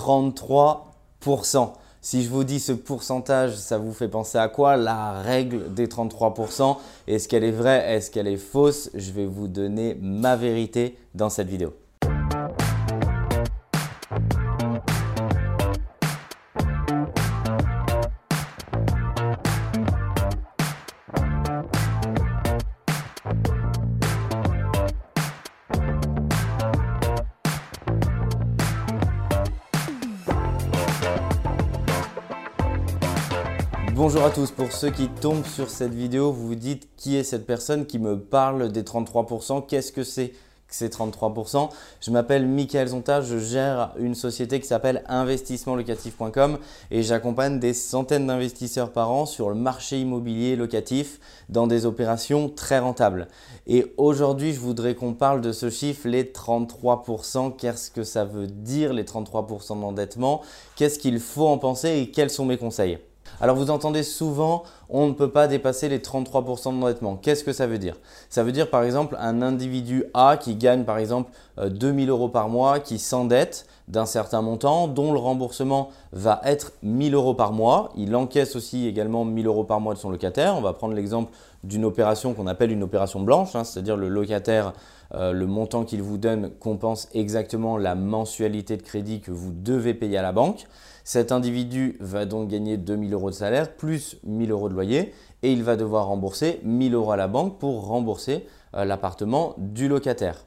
33%. Si je vous dis ce pourcentage, ça vous fait penser à quoi? La règle des 33%. Est-ce qu'elle est vraie? Est-ce qu'elle est fausse? Je vais vous donner ma vérité dans cette vidéo. Bonjour à tous, pour ceux qui tombent sur cette vidéo, vous vous dites qui est cette personne qui me parle des 33%, qu'est-ce que c'est que ces 33% Je m'appelle Michael Zonta, je gère une société qui s'appelle investissementlocatif.com et j'accompagne des centaines d'investisseurs par an sur le marché immobilier locatif dans des opérations très rentables. Et aujourd'hui, je voudrais qu'on parle de ce chiffre, les 33%, qu'est-ce que ça veut dire les 33% d'endettement, qu'est-ce qu'il faut en penser et quels sont mes conseils? Alors vous entendez souvent, on ne peut pas dépasser les 33% d'endettement. Qu'est-ce que ça veut dire? Ça veut dire par exemple un individu A qui gagne par exemple 2000 euh, euros par mois, qui s'endette d'un certain montant, dont le remboursement va être 1000 euros par mois. Il encaisse aussi également 1000 euros par mois de son locataire. On va prendre l'exemple d'une opération qu'on appelle une opération blanche, hein, c'est-à-dire le locataire, euh, le montant qu'il vous donne compense exactement la mensualité de crédit que vous devez payer à la banque. Cet individu va donc gagner 2000 euros de salaire plus 1000 euros de loyer et il va devoir rembourser 1000 euros à la banque pour rembourser euh, l'appartement du locataire.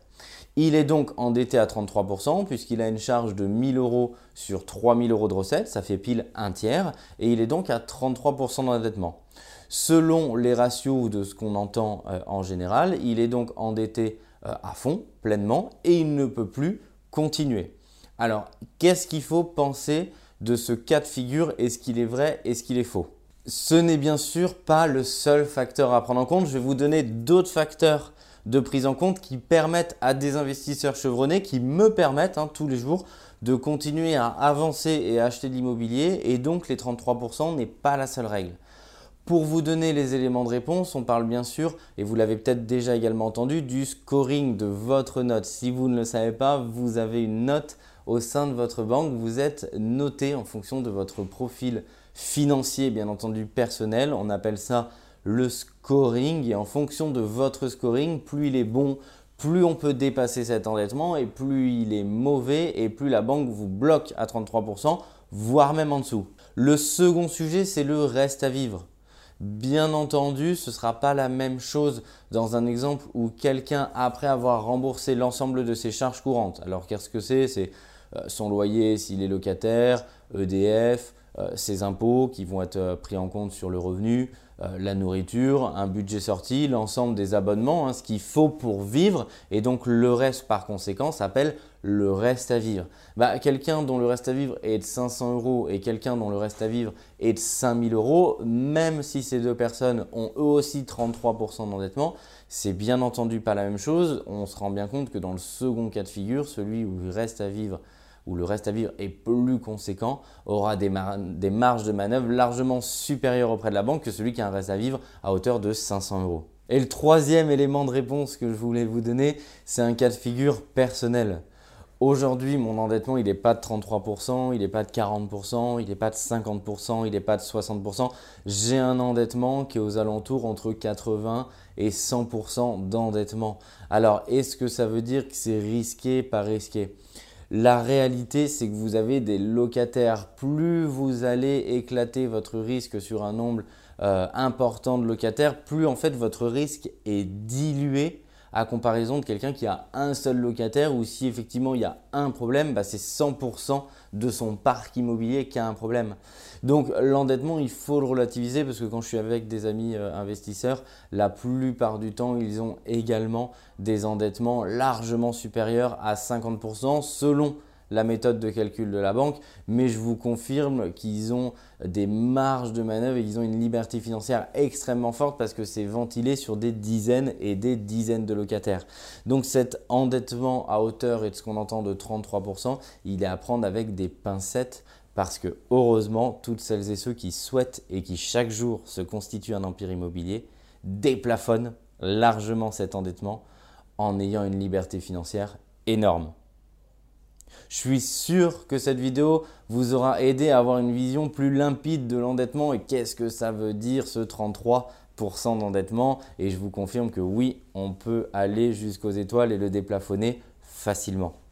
Il est donc endetté à 33% puisqu'il a une charge de 1000 euros sur 3000 euros de recettes, ça fait pile un tiers, et il est donc à 33% d'endettement. Selon les ratios de ce qu'on entend euh, en général, il est donc endetté euh, à fond, pleinement, et il ne peut plus continuer. Alors, qu'est-ce qu'il faut penser de ce cas de figure Est-ce qu'il est vrai Est-ce qu'il est faux? Ce n'est bien sûr pas le seul facteur à prendre en compte. Je vais vous donner d'autres facteurs de prise en compte qui permettent à des investisseurs chevronnés, qui me permettent hein, tous les jours de continuer à avancer et à acheter de l'immobilier. Et donc les 33% n'est pas la seule règle. Pour vous donner les éléments de réponse, on parle bien sûr, et vous l'avez peut-être déjà également entendu, du scoring de votre note. Si vous ne le savez pas, vous avez une note au sein de votre banque. Vous êtes noté en fonction de votre profil financier, bien entendu personnel. On appelle ça le scoring. Et en fonction de votre scoring, plus il est bon, plus on peut dépasser cet endettement et plus il est mauvais et plus la banque vous bloque à 33%, voire même en dessous. Le second sujet, c'est le reste à vivre. Bien entendu, ce ne sera pas la même chose dans un exemple où quelqu'un, après avoir remboursé l'ensemble de ses charges courantes, alors qu'est-ce que c'est? C'est son loyer s'il est locataire, EDF, euh, ses impôts qui vont être euh, pris en compte sur le revenu, la nourriture, un budget sorti, l'ensemble des abonnements, hein, ce qu'il faut pour vivre, et donc le reste par conséquent s'appelle le reste à vivre. Bah, quelqu'un dont le reste à vivre est de 500 euros et quelqu'un dont le reste à vivre est de 5000 euros, même si ces deux personnes ont eux aussi 33% d'endettement, c'est bien entendu pas la même chose. On se rend bien compte que dans le second cas de figure, celui où il reste à vivre où le reste à vivre est plus conséquent, aura des, marges de manœuvre largement supérieures auprès de la banque que celui qui a un reste à vivre à hauteur de 500 euros. Et le troisième élément de réponse que je voulais vous donner, c'est un cas de figure personnel. Aujourd'hui, mon endettement, il n'est pas de 33%, il n'est pas de 40%, il n'est pas de 50%, il n'est pas de 60%. J'ai un endettement qui est aux alentours entre 80 et 100% d'endettement. Alors, est-ce que ça veut dire que c'est risqué, pas risqué? La réalité, c'est que vous avez des locataires. Plus vous allez éclater votre risque sur un nombre euh, important de locataires, plus en fait votre risque est dilué à comparaison de quelqu'un qui a un seul locataire ou si effectivement il y a un problème, bah, c'est 100% de son parc immobilier qui a un problème. Donc l'endettement, il faut le relativiser parce que quand je suis avec des amis euh, investisseurs, la plupart du temps, ils ont également des endettements largement supérieurs à 50% selon la méthode de calcul de la banque, mais je vous confirme qu'ils ont des marges de manœuvre et qu'ils ont une liberté financière extrêmement forte parce que c'est ventilé sur des dizaines et des dizaines de locataires. Donc cet endettement à hauteur et de ce qu'on entend de 33%, il est à prendre avec des pincettes parce que heureusement, toutes celles et ceux qui souhaitent et qui chaque jour se constituent un empire immobilier déplafonnent largement cet endettement en ayant une liberté financière énorme. Je suis sûr que cette vidéo vous aura aidé à avoir une vision plus limpide de l'endettement et qu'est-ce que ça veut dire ce 33% d'endettement? Et je vous confirme que oui, on peut aller jusqu'aux étoiles et le déplafonner facilement.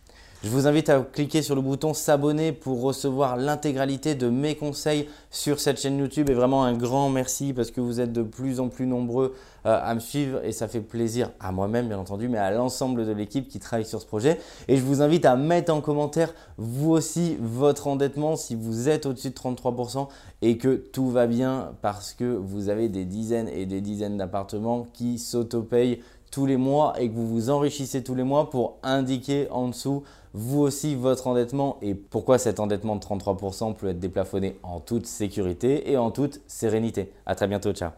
Je vous invite à cliquer sur le bouton s'abonner pour recevoir l'intégralité de mes conseils sur cette chaîne YouTube. Et vraiment un grand merci parce que vous êtes de plus en plus nombreux euh, à me suivre et ça fait plaisir à moi-même bien entendu, mais à l'ensemble de l'équipe qui travaille sur ce projet. Et je vous invite à mettre en commentaire vous aussi votre endettement si vous êtes au-dessus de 33% et que tout va bien parce que vous avez des dizaines et des dizaines d'appartements qui s'autopayent tous les mois et que vous vous enrichissez tous les mois pour indiquer en dessous vous aussi votre endettement et pourquoi cet endettement de 33% peut être déplafonné en toute sécurité et en toute sérénité. À très bientôt, ciao